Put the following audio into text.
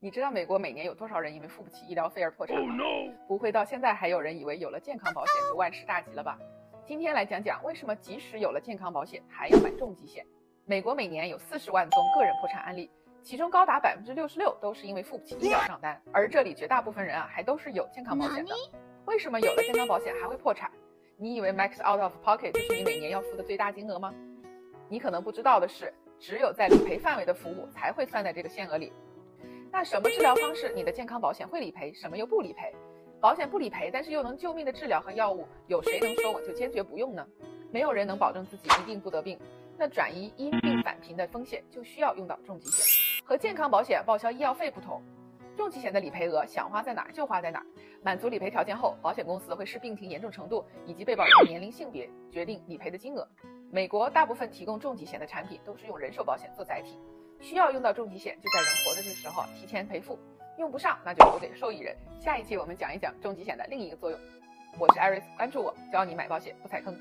你知道美国每年有多少人因为付不起医疗费而破产吗？不会到现在还有人以为有了健康保险就万事大吉了吧？今天来讲讲为什么即使有了健康保险还要买重疾险。美国每年有四十万宗个人破产案例，其中高达百分之六十六都是因为付不起医疗账单，而这里绝大部分人啊还都是有健康保险的。为什么有了健康保险还会破产？你以为 max out of pocket 就是你每年要付的最大金额吗？你可能不知道的是，只有在理赔范围的服务才会算在这个限额里。那什么治疗方式你的健康保险会理赔，什么又不理赔？保险不理赔，但是又能救命的治疗和药物，有谁能说我就坚决不用呢？没有人能保证自己一定不得病。那转移因病返贫的风险就需要用到重疾险。和健康保险报销医药费不同，重疾险的理赔额想花在哪儿就花在哪儿。满足理赔条件后，保险公司会视病情严重程度以及被保人的年龄、性别决定理赔的金额。美国大部分提供重疾险的产品都是用人寿保险做载体。需要用到重疾险，就在人活着的时候提前赔付；用不上，那就留给受益人。下一期我们讲一讲重疾险的另一个作用。我是艾瑞斯，关注我，教你买保险不踩坑。